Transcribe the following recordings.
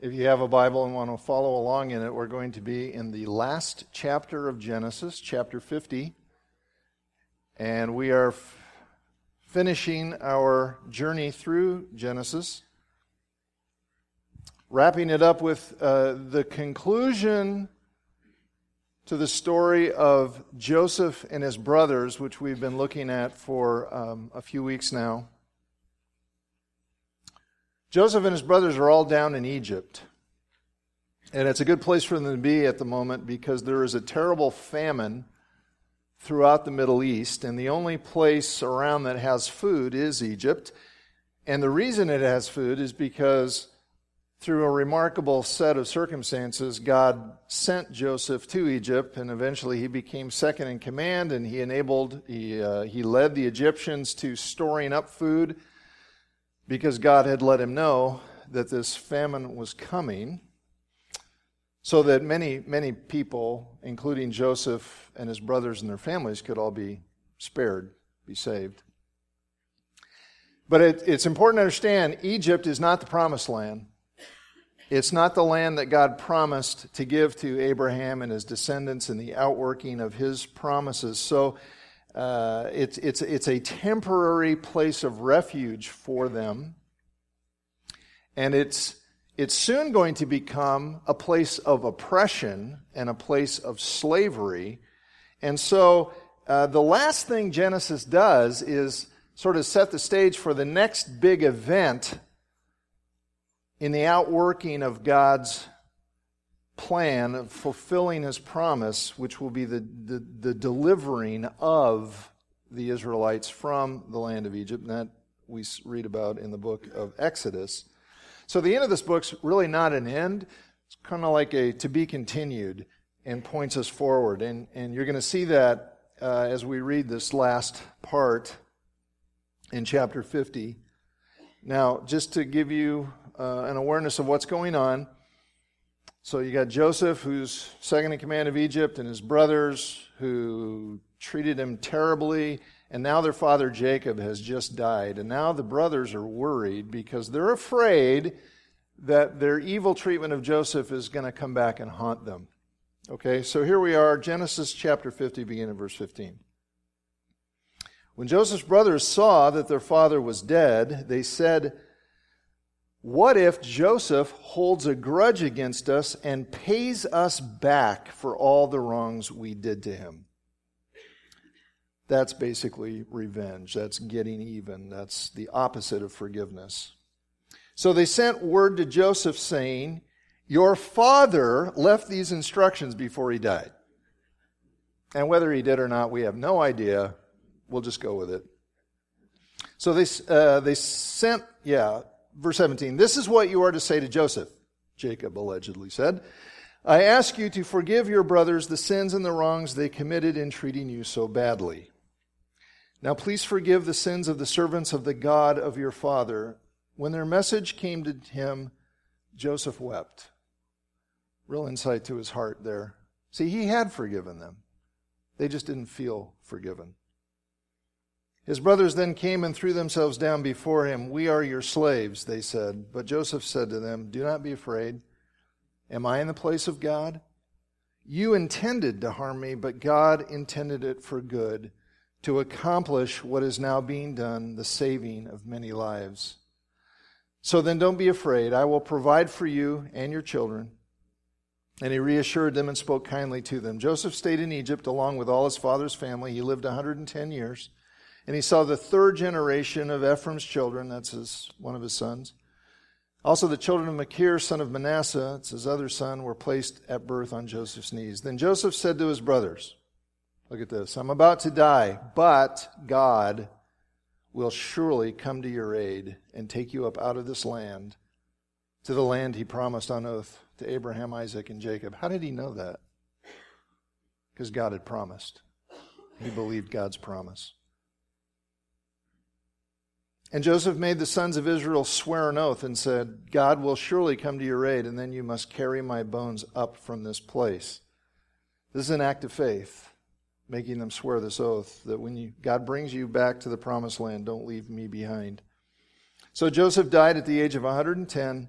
If you have a Bible and want to follow along in it, we're going to be in the last chapter of Genesis, chapter 50. And we are f- finishing our journey through Genesis, wrapping it up with uh, the conclusion to the story of Joseph and his brothers, which we've been looking at for um, a few weeks now. Joseph and his brothers are all down in Egypt. And it's a good place for them to be at the moment because there is a terrible famine throughout the Middle East. And the only place around that has food is Egypt. And the reason it has food is because through a remarkable set of circumstances, God sent Joseph to Egypt, and eventually he became second in command, and he enabled, he, uh, he led the Egyptians to storing up food because God had let him know that this famine was coming, so that many, many people, including Joseph and his brothers and their families, could all be spared, be saved. But it, it's important to understand Egypt is not the promised land. It's not the land that God promised to give to Abraham and his descendants in the outworking of his promises. So uh, it's, it's, it's a temporary place of refuge for them. And it's, it's soon going to become a place of oppression and a place of slavery. And so uh, the last thing Genesis does is sort of set the stage for the next big event in the outworking of God's plan of fulfilling his promise, which will be the, the, the, delivering of the Israelites from the land of Egypt. And that we read about in the book of Exodus. So the end of this book's really not an end. It's kind of like a to be continued and points us forward. And, and you're going to see that uh, as we read this last part in chapter 50. Now, just to give you uh, an awareness of what's going on, so you got Joseph, who's second in command of Egypt, and his brothers who treated him terribly. And now their father Jacob has just died. And now the brothers are worried because they're afraid that their evil treatment of Joseph is going to come back and haunt them. Okay, so here we are, Genesis chapter 50, beginning verse 15. When Joseph's brothers saw that their father was dead, they said, what if Joseph holds a grudge against us and pays us back for all the wrongs we did to him? That's basically revenge. That's getting even. That's the opposite of forgiveness. So they sent word to Joseph saying, Your father left these instructions before he died. And whether he did or not, we have no idea. We'll just go with it. So they, uh, they sent, yeah, Verse 17 This is what you are to say to Joseph, Jacob allegedly said. I ask you to forgive your brothers the sins and the wrongs they committed in treating you so badly. Now please forgive the sins of the servants of the God of your father. When their message came to him, Joseph wept. Real insight to his heart there. See, he had forgiven them. They just didn't feel forgiven. His brothers then came and threw themselves down before him. We are your slaves, they said. But Joseph said to them, Do not be afraid. Am I in the place of God? You intended to harm me, but God intended it for good, to accomplish what is now being done, the saving of many lives. So then don't be afraid. I will provide for you and your children. And he reassured them and spoke kindly to them. Joseph stayed in Egypt along with all his father's family. He lived 110 years. And he saw the third generation of Ephraim's children, that's his, one of his sons. Also, the children of Machir, son of Manasseh, it's his other son, were placed at birth on Joseph's knees. Then Joseph said to his brothers, Look at this, I'm about to die, but God will surely come to your aid and take you up out of this land to the land he promised on oath to Abraham, Isaac, and Jacob. How did he know that? Because God had promised. He believed God's promise. And Joseph made the sons of Israel swear an oath and said, God will surely come to your aid, and then you must carry my bones up from this place. This is an act of faith, making them swear this oath that when you, God brings you back to the promised land, don't leave me behind. So Joseph died at the age of 110,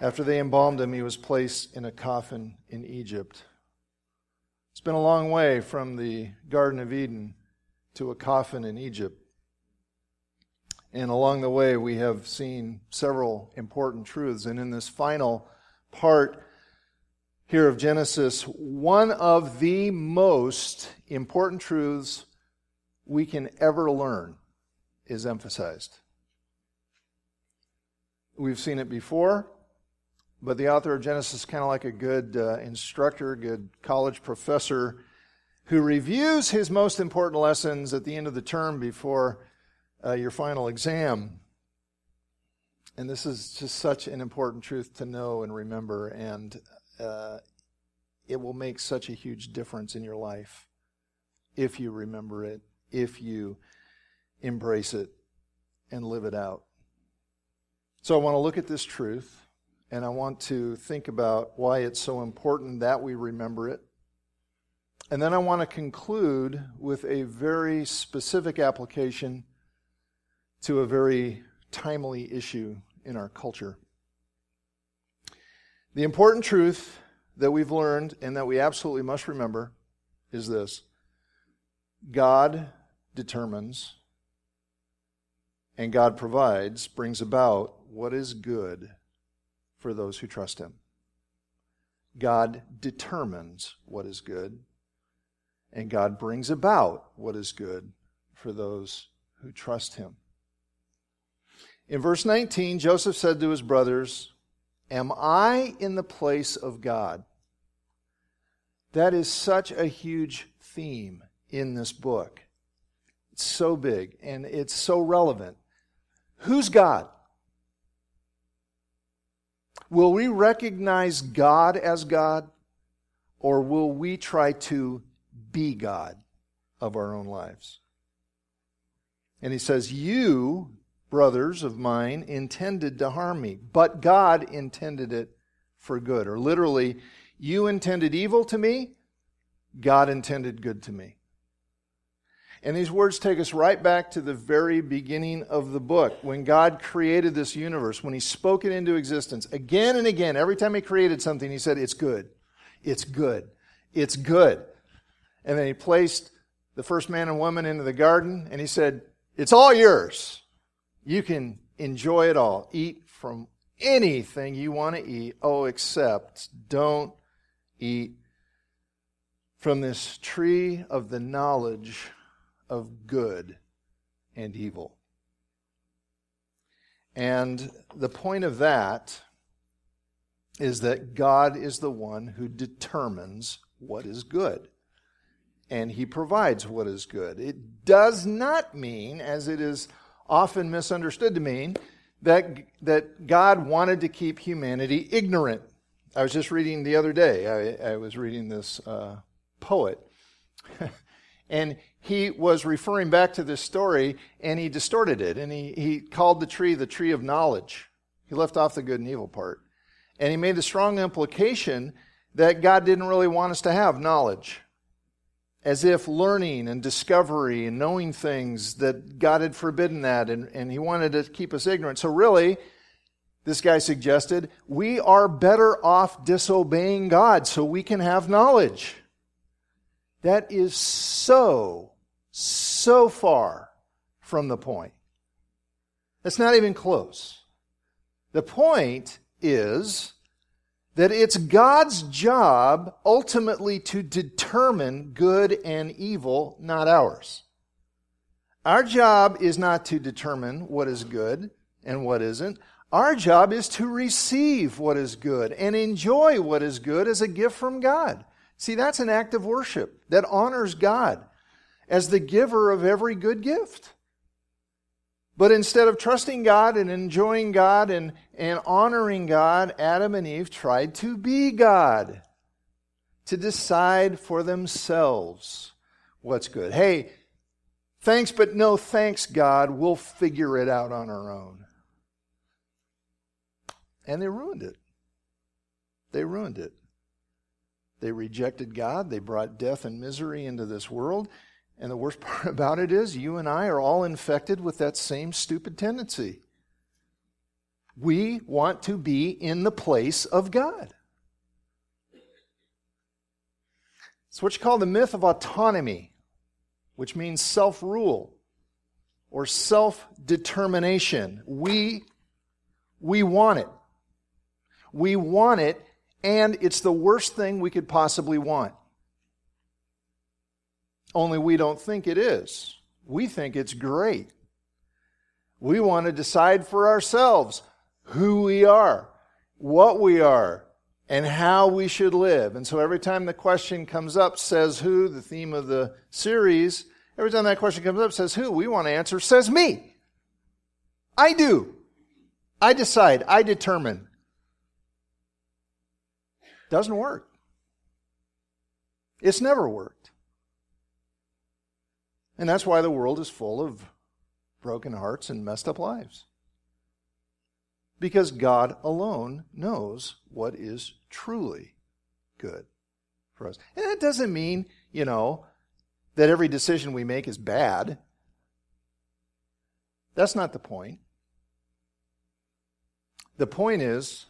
After they embalmed him, he was placed in a coffin in Egypt. It's been a long way from the Garden of Eden to a coffin in Egypt. And along the way, we have seen several important truths. And in this final part here of Genesis, one of the most important truths we can ever learn is emphasized. We've seen it before, but the author of Genesis is kind of like a good uh, instructor, good college professor who reviews his most important lessons at the end of the term before uh, your final exam. And this is just such an important truth to know and remember, and uh, it will make such a huge difference in your life if you remember it, if you embrace it, and live it out. So I want to look at this truth, and I want to think about why it's so important that we remember it. And then I want to conclude with a very specific application to a very timely issue in our culture. The important truth that we've learned and that we absolutely must remember is this God determines and God provides, brings about what is good for those who trust Him. God determines what is good, and God brings about what is good for those who trust Him. In verse 19, Joseph said to his brothers, Am I in the place of God? That is such a huge theme in this book. It's so big and it's so relevant. Who's God? Will we recognize God as God or will we try to be God of our own lives? And he says, You brothers of mine intended to harm me, but God intended it for good. Or literally, you intended evil to me, God intended good to me. And these words take us right back to the very beginning of the book. When God created this universe, when He spoke it into existence, again and again, every time He created something, He said, It's good. It's good. It's good. And then He placed the first man and woman into the garden, and He said, It's all yours. You can enjoy it all. Eat from anything you want to eat. Oh, except don't eat from this tree of the knowledge of good and evil. And the point of that is that God is the one who determines what is good. And he provides what is good. It does not mean, as it is often misunderstood to mean that, that God wanted to keep humanity ignorant. I was just reading the other day, I, I was reading this uh, poet. and he was referring back to this story and he distorted it. And he, he called the tree the tree of knowledge. He left off the good and evil part. And he made the strong implication that God didn't really want us to have knowledge as if learning and discovery and knowing things that God had forbidden that and, and he wanted to keep us ignorant. So, really, this guy suggested, we are better off disobeying God so we can have knowledge. That is so, so far from the point. That's not even close. The point is that it's God's job ultimately to determine good and evil, not ours. Our job is not to determine what is good and what isn't. Our job is to receive what is good and enjoy what is good as a gift from God. See, that's an act of worship that honors God as the giver of every good gift. But instead of trusting God and enjoying God and, and honoring God, Adam and Eve tried to be God, to decide for themselves what's good. Hey, thanks, but no thanks, God. We'll figure it out on our own. And they ruined it. They ruined it. They rejected God. They brought death and misery into this world. And the worst part about it is, you and I are all infected with that same stupid tendency. We want to be in the place of God. It's what you call the myth of autonomy, which means self rule or self determination. We, we want it. We want it, and it's the worst thing we could possibly want. Only we don't think it is. We think it's great. We want to decide for ourselves who we are, what we are, and how we should live. And so every time the question comes up, says who, the theme of the series, every time that question comes up, says who, we want to answer, says me. I do. I decide. I determine. Doesn't work. It's never worked. And that's why the world is full of broken hearts and messed up lives because God alone knows what is truly good for us. And that doesn't mean, you know, that every decision we make is bad. That's not the point. The point is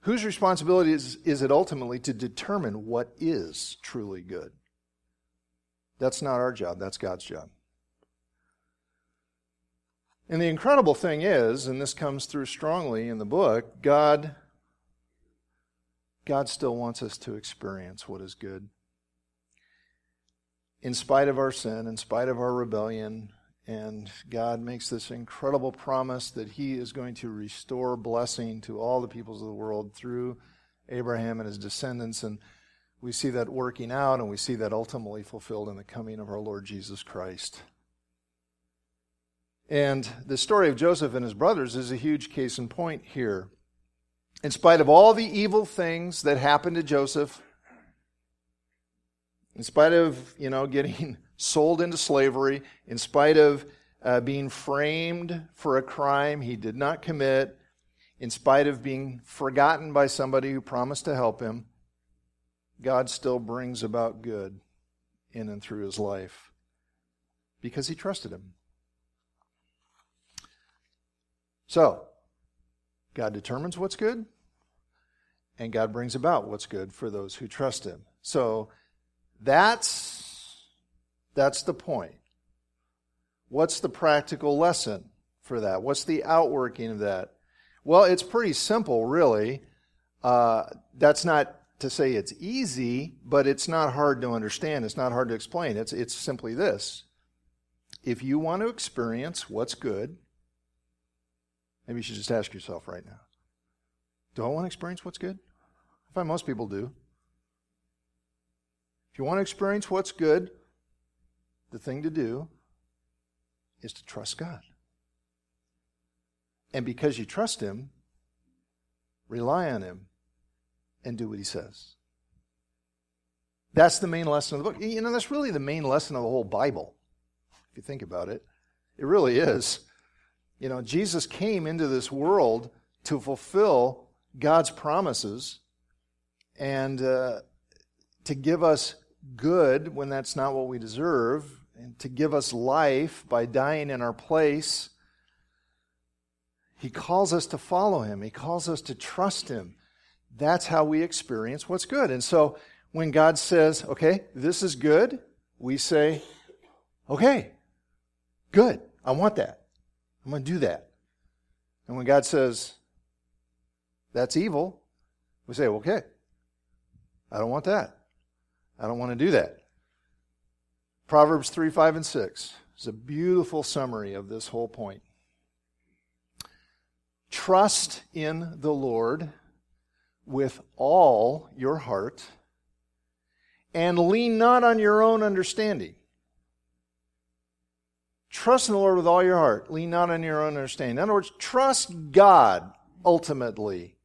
whose responsibility is, is it ultimately to determine what is truly good? That's not our job, that's God's job. And the incredible thing is, and this comes through strongly in the book, God God still wants us to experience what is good. In spite of our sin, in spite of our rebellion, and God makes this incredible promise that He is going to restore blessing to all the peoples of the world through Abraham and his descendants. And we see that working out, and we see that ultimately fulfilled in the coming of our Lord Jesus Christ. And the story of Joseph and his brothers is a huge case in point here. In spite of all the evil things that happened to Joseph, in spite of, you know, getting sold into slavery, in spite of uh, being framed for a crime he did not commit, in spite of being forgotten by somebody who promised to help him, God still brings about good in and through his life because he trusted him. So, God determines what's good, and God brings about what's good for those who trust Him. So, that's, that's the point. What's the practical lesson for that? What's the outworking of that? Well, it's pretty simple, really. Uh, that's not to say it's easy, but it's not hard to understand. It's not hard to explain. It's, it's simply this. If you want to experience what's good, Maybe you should just ask yourself right now Do I want to experience what's good? I find most people do. If you want to experience what's good, the thing to do is to trust God. And because you trust Him, rely on Him and do what He says. That's the main lesson of the book. You know, that's really the main lesson of the whole Bible, if you think about it. It really is. You know, Jesus came into this world to fulfill God's promises and uh, to give us good when that's not what we deserve, and to give us life by dying in our place. He calls us to follow him, he calls us to trust him. That's how we experience what's good. And so when God says, okay, this is good, we say, okay, good, I want that. I'm going to do that. And when God says, that's evil, we say, okay, I don't want that. I don't want to do that. Proverbs 3, 5, and 6 is a beautiful summary of this whole point. Trust in the Lord with all your heart and lean not on your own understanding. Trust in the Lord with all your heart. Lean not on your own understanding. In other words, trust God ultimately,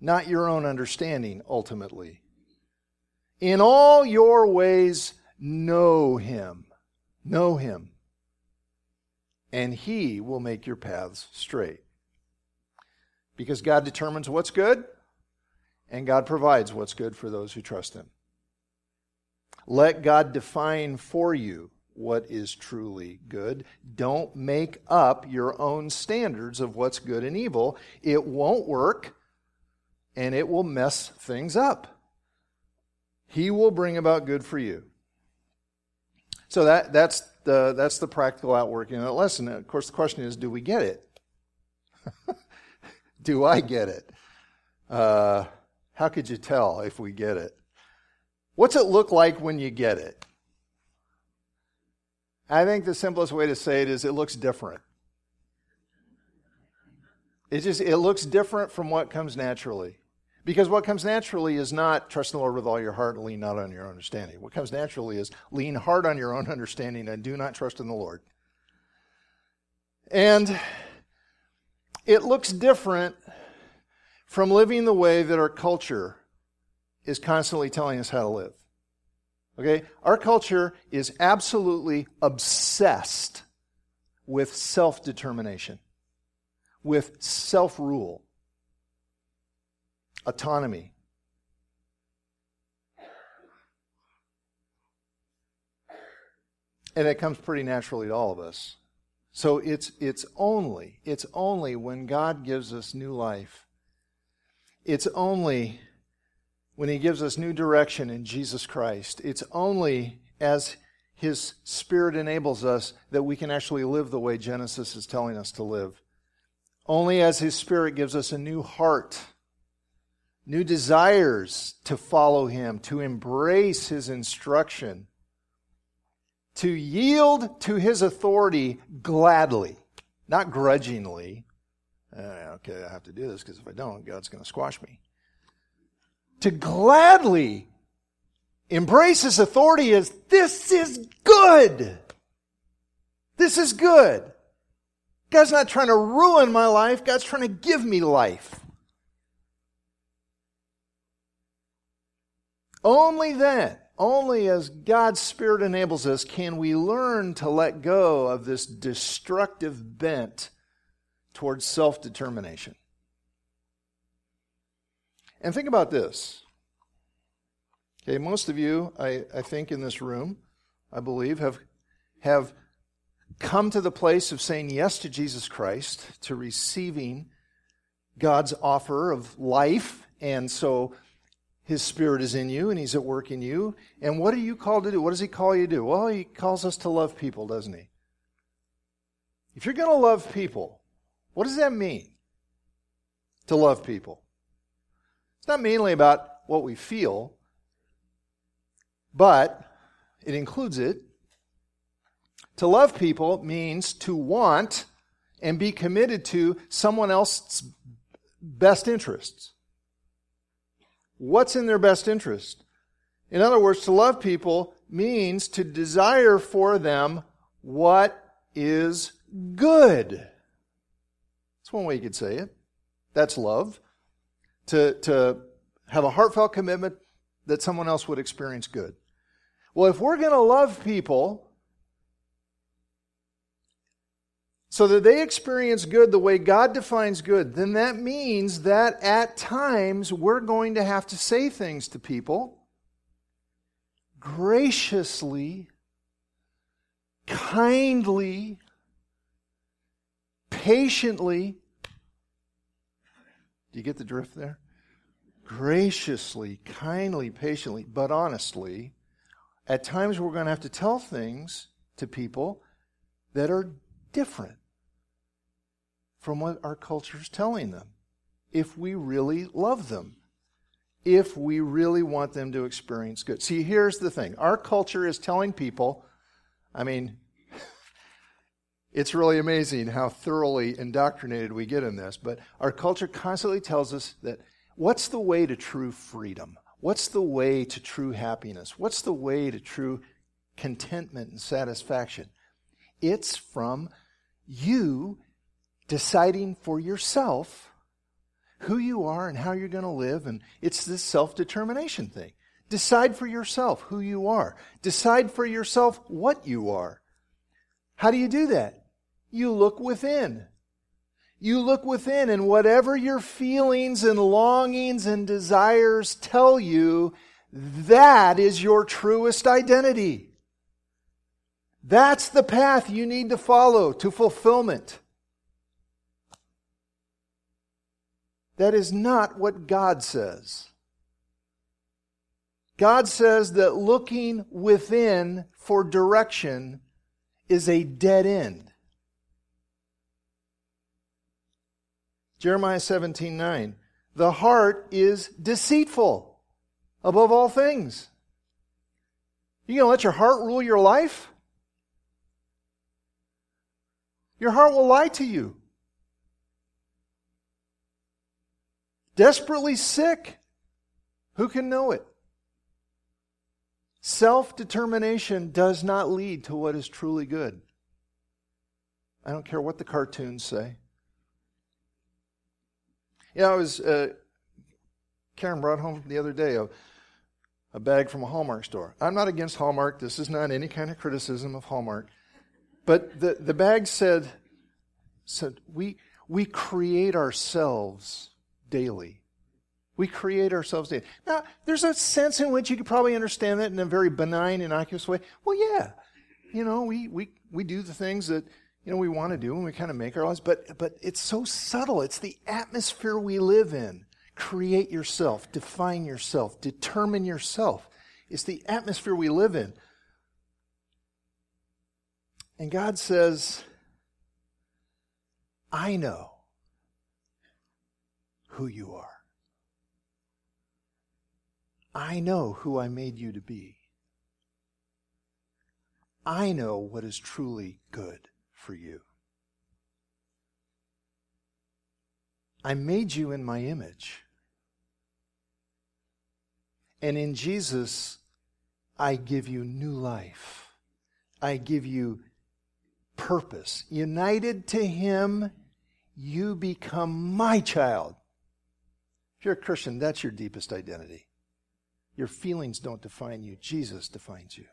not your own understanding ultimately. In all your ways, know Him. Know Him. And He will make your paths straight. Because God determines what's good, and God provides what's good for those who trust Him. Let God define for you what is truly good. Don't make up your own standards of what's good and evil. It won't work and it will mess things up. He will bring about good for you. So that, that's, the, that's the practical outworking of that lesson. of course, the question is do we get it? do I get it? Uh, how could you tell if we get it? What's it look like when you get it? I think the simplest way to say it is it looks different. It just it looks different from what comes naturally. Because what comes naturally is not trust the Lord with all your heart and lean not on your own understanding. What comes naturally is lean hard on your own understanding and do not trust in the Lord. And it looks different from living the way that our culture is constantly telling us how to live. Okay? Our culture is absolutely obsessed with self determination, with self rule, autonomy. And it comes pretty naturally to all of us. So it's, it's only, it's only when God gives us new life it's only when He gives us new direction in Jesus Christ, it's only as His Spirit enables us that we can actually live the way Genesis is telling us to live. Only as His Spirit gives us a new heart, new desires to follow Him, to embrace His instruction, to yield to His authority gladly, not grudgingly, uh, okay, I have to do this because if I don't, God's going to squash me. To gladly embrace His authority as this is good. This is good. God's not trying to ruin my life, God's trying to give me life. Only then, only as God's Spirit enables us, can we learn to let go of this destructive bent towards self determination. And think about this. Okay, most of you, I, I think, in this room, I believe, have, have come to the place of saying yes to Jesus Christ, to receiving God's offer of life. And so his spirit is in you and he's at work in you. And what are you called to do? What does he call you to do? Well, he calls us to love people, doesn't he? If you're going to love people, what does that mean? To love people. It's not mainly about what we feel, but it includes it. To love people means to want and be committed to someone else's best interests. What's in their best interest? In other words, to love people means to desire for them what is good. That's one way you could say it. That's love. To, to have a heartfelt commitment that someone else would experience good. Well, if we're going to love people so that they experience good the way God defines good, then that means that at times we're going to have to say things to people graciously, kindly, patiently. Do you get the drift there? Graciously, kindly, patiently, but honestly. At times we're going to have to tell things to people that are different from what our culture is telling them if we really love them, if we really want them to experience good. See, here's the thing our culture is telling people, I mean, it's really amazing how thoroughly indoctrinated we get in this, but our culture constantly tells us that what's the way to true freedom? What's the way to true happiness? What's the way to true contentment and satisfaction? It's from you deciding for yourself who you are and how you're going to live, and it's this self determination thing. Decide for yourself who you are, decide for yourself what you are. How do you do that? You look within. You look within, and whatever your feelings and longings and desires tell you, that is your truest identity. That's the path you need to follow to fulfillment. That is not what God says. God says that looking within for direction is a dead end. Jeremiah 17 9. The heart is deceitful above all things. You going to let your heart rule your life? Your heart will lie to you. Desperately sick. Who can know it? Self determination does not lead to what is truly good. I don't care what the cartoons say. You know, I was, uh, Karen brought home the other day a, a bag from a Hallmark store. I'm not against Hallmark. This is not any kind of criticism of Hallmark. But the, the bag said, said we, we create ourselves daily. We create ourselves daily. Now, there's a sense in which you could probably understand that in a very benign, innocuous way. Well, yeah. You know, we, we, we do the things that, you know, we want to do and we kind of make our lives, but, but it's so subtle. It's the atmosphere we live in. Create yourself, define yourself, determine yourself. It's the atmosphere we live in. And God says, I know who you are. I know who I made you to be. I know what is truly good for you. I made you in my image. And in Jesus, I give you new life. I give you purpose. United to Him, you become my child. If you're a Christian, that's your deepest identity. Your feelings don't define you, Jesus defines you.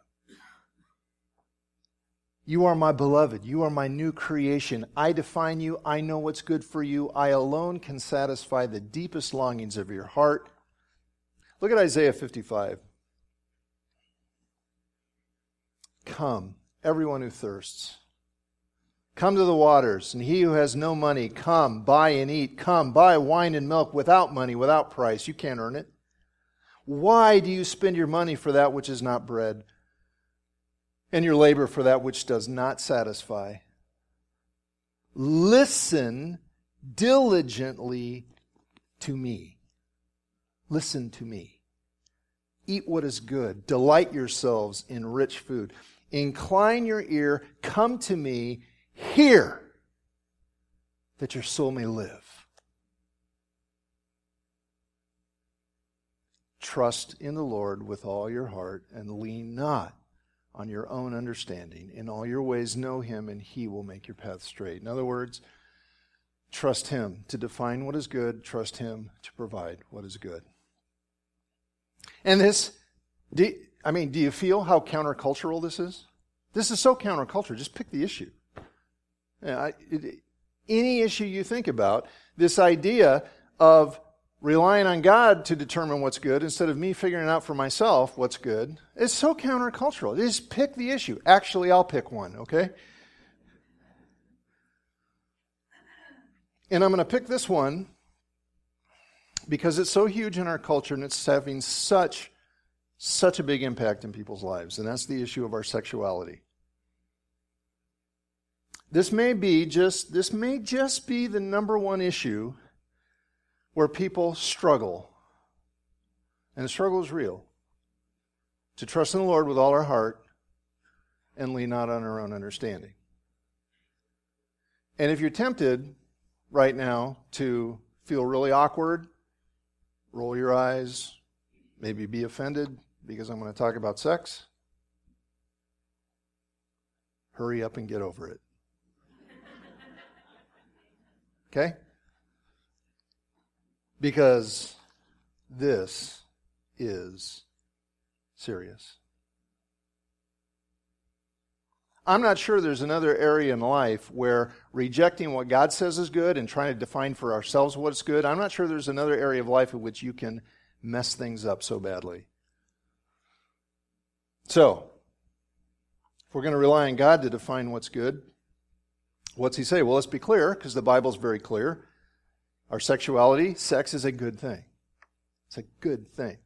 You are my beloved. You are my new creation. I define you. I know what's good for you. I alone can satisfy the deepest longings of your heart. Look at Isaiah 55. Come, everyone who thirsts. Come to the waters, and he who has no money, come, buy and eat. Come, buy wine and milk without money, without price. You can't earn it. Why do you spend your money for that which is not bread, and your labor for that which does not satisfy? Listen diligently to me. Listen to me. Eat what is good. Delight yourselves in rich food. Incline your ear. Come to me Hear that your soul may live. Trust in the Lord with all your heart and lean not on your own understanding. In all your ways, know him, and he will make your path straight. In other words, trust him to define what is good, trust him to provide what is good. And this, do, I mean, do you feel how countercultural this is? This is so countercultural. Just pick the issue. I, it, any issue you think about, this idea of relying on God to determine what's good instead of me figuring out for myself what's good is so countercultural. Just pick the issue. Actually, I'll pick one, okay? And I'm going to pick this one because it's so huge in our culture and it's having such such a big impact in people's lives and that's the issue of our sexuality. This may be just this may just be the number one issue where people struggle. And the struggle is real. To trust in the Lord with all our heart and lean not on our own understanding. And if you're tempted right now to feel really awkward, roll your eyes, maybe be offended because I'm going to talk about sex, hurry up and get over it. Okay? Because this is serious. I'm not sure there's another area in life where rejecting what God says is good and trying to define for ourselves what's good, I'm not sure there's another area of life in which you can mess things up so badly. So, If we're going to rely on God to define what's good, what's He say? Well, let's be clear, because the Bible's very clear. Our sexuality, sex is a good thing. It's a good thing.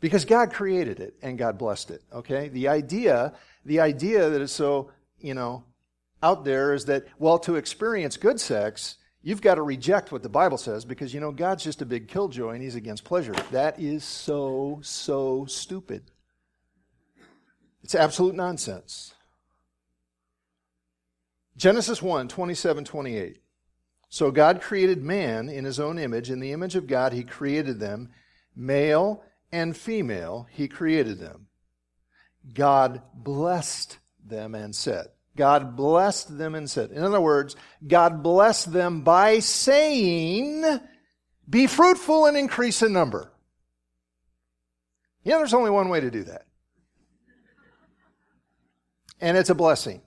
Because God created it and God blessed it, okay? The idea, the idea that is so, you know, out there is that, well, to experience good sex, you've got to reject what the Bible says because, you know, God's just a big killjoy and he's against pleasure. That is so, so stupid. It's absolute nonsense. Genesis 1 27, 28. So God created man in his own image. In the image of God, he created them. Male and female, he created them. God blessed them and said, God blessed them and said, in other words, God blessed them by saying, be fruitful and increase in number. Yeah, there's only one way to do that. And it's a blessing.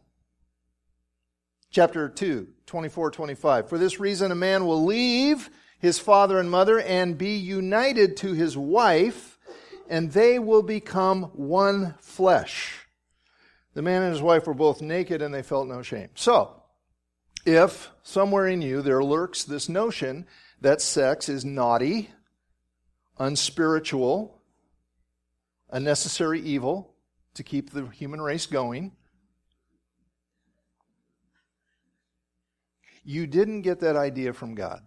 Chapter 2, 24, 25. For this reason, a man will leave his father and mother and be united to his wife, and they will become one flesh. The man and his wife were both naked and they felt no shame. So, if somewhere in you there lurks this notion that sex is naughty, unspiritual, a necessary evil to keep the human race going, you didn't get that idea from God.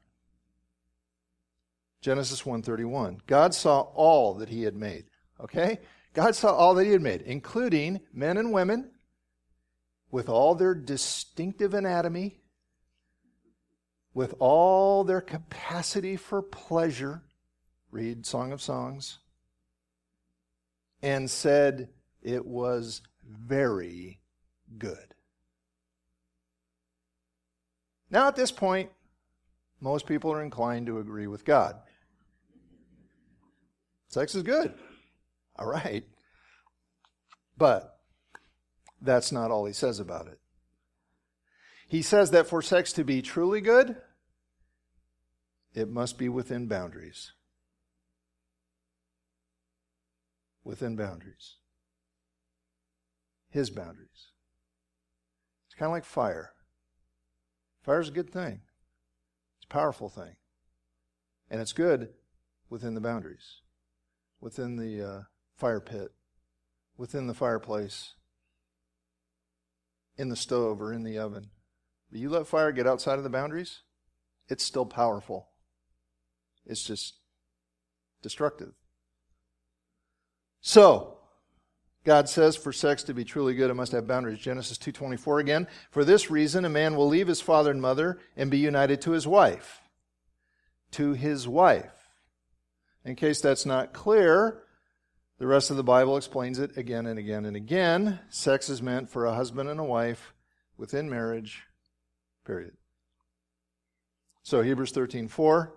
Genesis 1:31. God saw all that he had made. Okay? God saw all that He had made, including men and women with all their distinctive anatomy, with all their capacity for pleasure. Read Song of Songs. And said it was very good. Now, at this point, most people are inclined to agree with God. Sex is good. All right. But that's not all he says about it. He says that for sex to be truly good, it must be within boundaries. Within boundaries. His boundaries. It's kind of like fire. Fire is a good thing. It's a powerful thing. And it's good within the boundaries, within the uh, fire pit, within the fireplace, in the stove, or in the oven. But you let fire get outside of the boundaries, it's still powerful. It's just destructive. So, God says for sex to be truly good it must have boundaries. Genesis 2:24 again. For this reason a man will leave his father and mother and be united to his wife. To his wife. In case that's not clear, the rest of the Bible explains it again and again and again. Sex is meant for a husband and a wife within marriage, period. So Hebrews 13:4,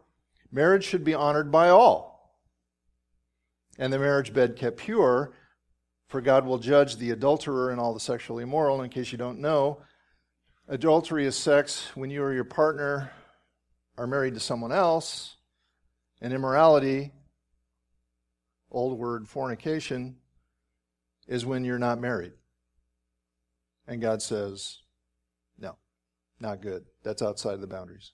marriage should be honored by all. And the marriage bed kept pure, for God will judge the adulterer and all the sexually immoral. In case you don't know, adultery is sex when you or your partner are married to someone else, and immorality old word fornication is when you're not married. And God says, no, not good. That's outside the boundaries.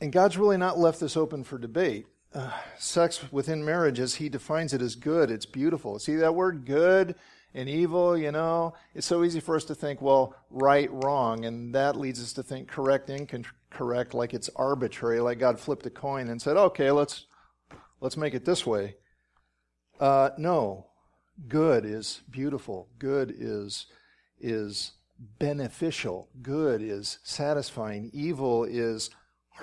And God's really not left this open for debate. Uh, sex within marriage, as He defines it, is good. It's beautiful. See that word good and evil, you know? It's so easy for us to think, well, right, wrong. And that leads us to think correct, incorrect, like it's arbitrary, like God flipped a coin and said, okay, let's, let's make it this way. Uh, no. Good is beautiful. Good is, is beneficial. Good is satisfying. Evil is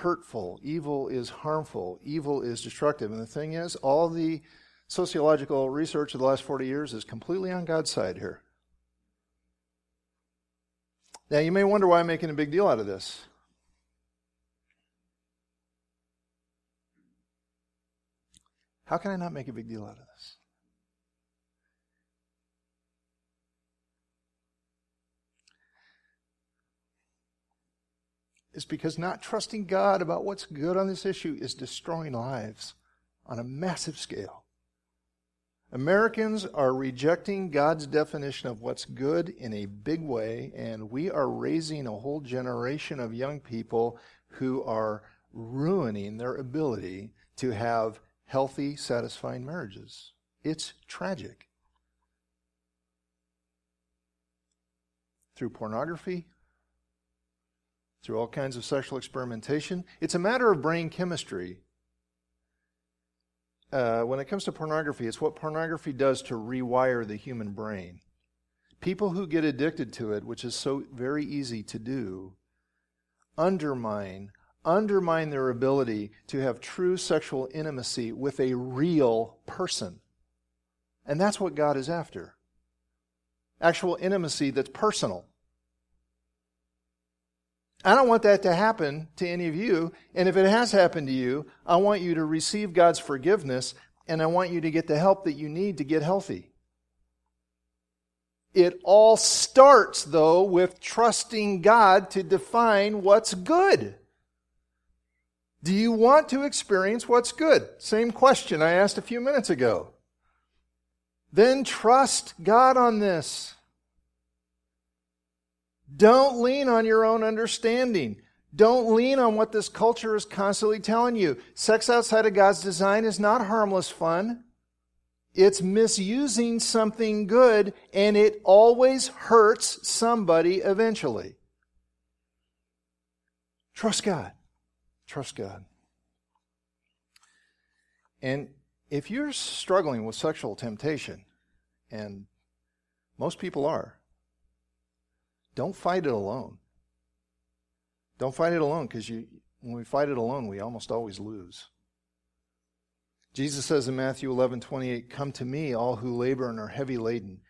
hurtful. Evil is harmful. Evil is destructive. And the thing is, all the sociological research of the last 40 years is completely on God's side here. Now, you may wonder why I'm making a big deal out of this. How can I not make a big deal out of this? It's because not trusting God about what's good on this issue is destroying lives on a massive scale. Americans are rejecting God's definition of what's good in a big way, and we are raising a whole generation of young people who are ruining their ability to have healthy, satisfying marriages. It's tragic. Through pornography, through all kinds of sexual experimentation. It's a matter of brain chemistry. Uh, when it comes to pornography, it's what pornography does to rewire the human brain. People who get addicted to it, which is so very easy to do, undermine undermine their ability to have true sexual intimacy with a real person. And that's what God is after. Actual intimacy that's personal. I don't want that to happen to any of you. And if it has happened to you, I want you to receive God's forgiveness and I want you to get the help that you need to get healthy. It all starts, though, with trusting God to define what's good. Do you want to experience what's good? Same question I asked a few minutes ago. Then trust God on this. Don't lean on your own understanding. Don't lean on what this culture is constantly telling you. Sex outside of God's design is not harmless fun. It's misusing something good, and it always hurts somebody eventually. Trust God. Trust God. And if you're struggling with sexual temptation, and most people are, don't fight it alone. Don't fight it alone because you when we fight it alone, we almost always lose. Jesus says in Matthew 11, 28, Come to me, all who labor and are heavy laden.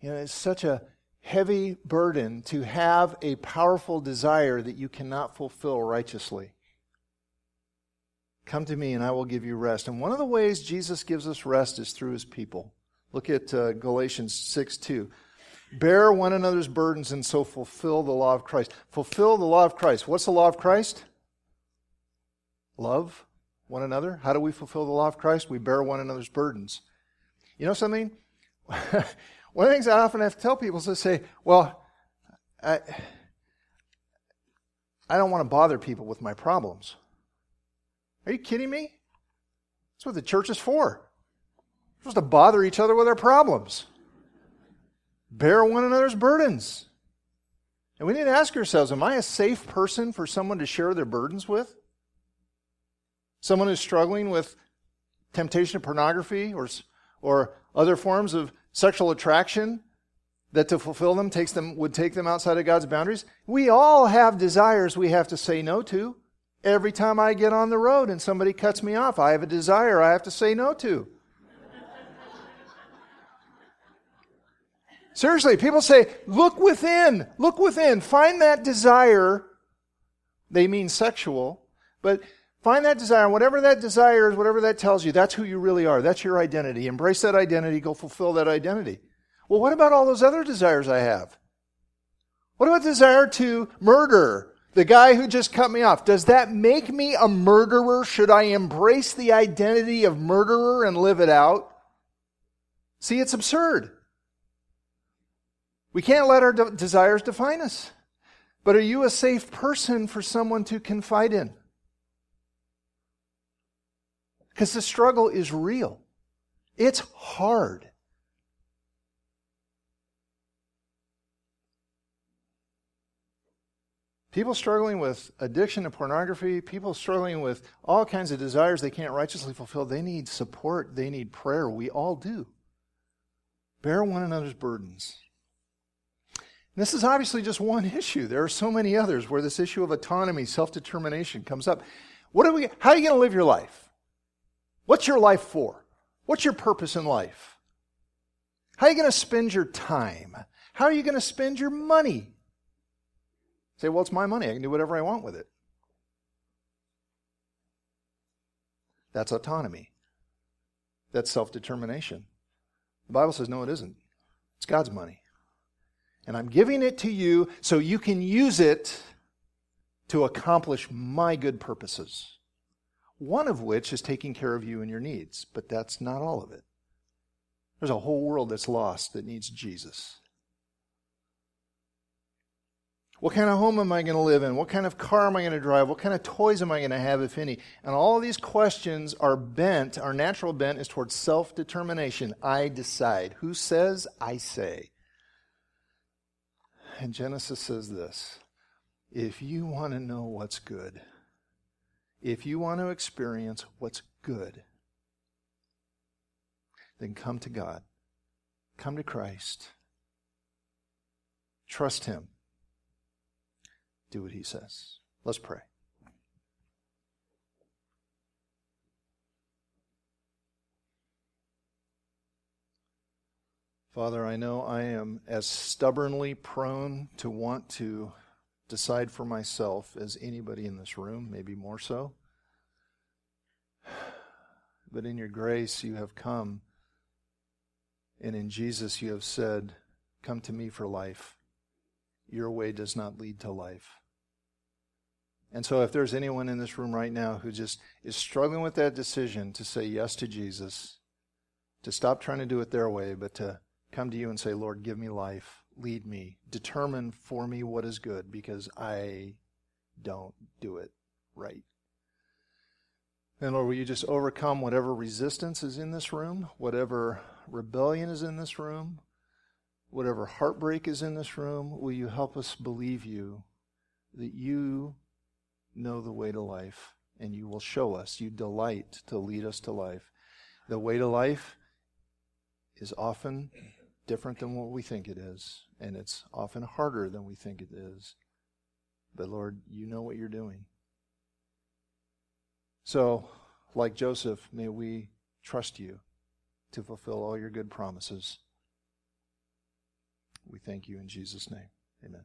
You know, it's such a heavy burden to have a powerful desire that you cannot fulfill righteously. Come to me and I will give you rest. And one of the ways Jesus gives us rest is through his people. Look at uh, Galatians 6 2. Bear one another's burdens and so fulfill the law of Christ. Fulfill the law of Christ. What's the law of Christ? Love one another. How do we fulfill the law of Christ? We bear one another's burdens. You know something? one of the things I often have to tell people is to say, well, I, I don't want to bother people with my problems. Are you kidding me? That's what the church is for. We're supposed to bother each other with our problems bear one another's burdens. And we need to ask ourselves Am I a safe person for someone to share their burdens with? Someone who's struggling with temptation of pornography or, or other forms of sexual attraction that to fulfill them takes them would take them outside of God's boundaries. We all have desires we have to say no to. Every time I get on the road and somebody cuts me off, I have a desire I have to say no to. Seriously, people say, look within, look within, find that desire. They mean sexual, but find that desire. Whatever that desire is, whatever that tells you, that's who you really are. That's your identity. Embrace that identity, go fulfill that identity. Well, what about all those other desires I have? What about the desire to murder? The guy who just cut me off. Does that make me a murderer? Should I embrace the identity of murderer and live it out? See, it's absurd. We can't let our de- desires define us. But are you a safe person for someone to confide in? Because the struggle is real. It's hard. People struggling with addiction to pornography, people struggling with all kinds of desires they can't righteously fulfill, they need support, they need prayer. We all do. Bear one another's burdens. This is obviously just one issue. There are so many others where this issue of autonomy, self determination comes up. What are we, how are you going to live your life? What's your life for? What's your purpose in life? How are you going to spend your time? How are you going to spend your money? Say, well, it's my money. I can do whatever I want with it. That's autonomy. That's self determination. The Bible says, no, it isn't. It's God's money. And I'm giving it to you so you can use it to accomplish my good purposes. One of which is taking care of you and your needs, but that's not all of it. There's a whole world that's lost that needs Jesus. What kind of home am I going to live in? What kind of car am I going to drive? What kind of toys am I going to have, if any? And all these questions are bent, our natural bent is towards self determination. I decide. Who says? I say. And Genesis says this if you want to know what's good, if you want to experience what's good, then come to God. Come to Christ. Trust Him do what he says. Let's pray. Father, I know I am as stubbornly prone to want to decide for myself as anybody in this room, maybe more so. But in your grace, you have come, and in Jesus, you have said, Come to me for life. Your way does not lead to life. And so, if there's anyone in this room right now who just is struggling with that decision to say yes to Jesus, to stop trying to do it their way, but to come to you and say, Lord, give me life, lead me, determine for me what is good, because I don't do it right. And Lord, will you just overcome whatever resistance is in this room, whatever rebellion is in this room, whatever heartbreak is in this room? Will you help us believe you that you know the way to life, and you will show us. You delight to lead us to life. The way to life is often different than what we think it is, and it's often harder than we think it is. But Lord, you know what you're doing. So, like Joseph, may we trust you to fulfill all your good promises. We thank you in Jesus' name. Amen.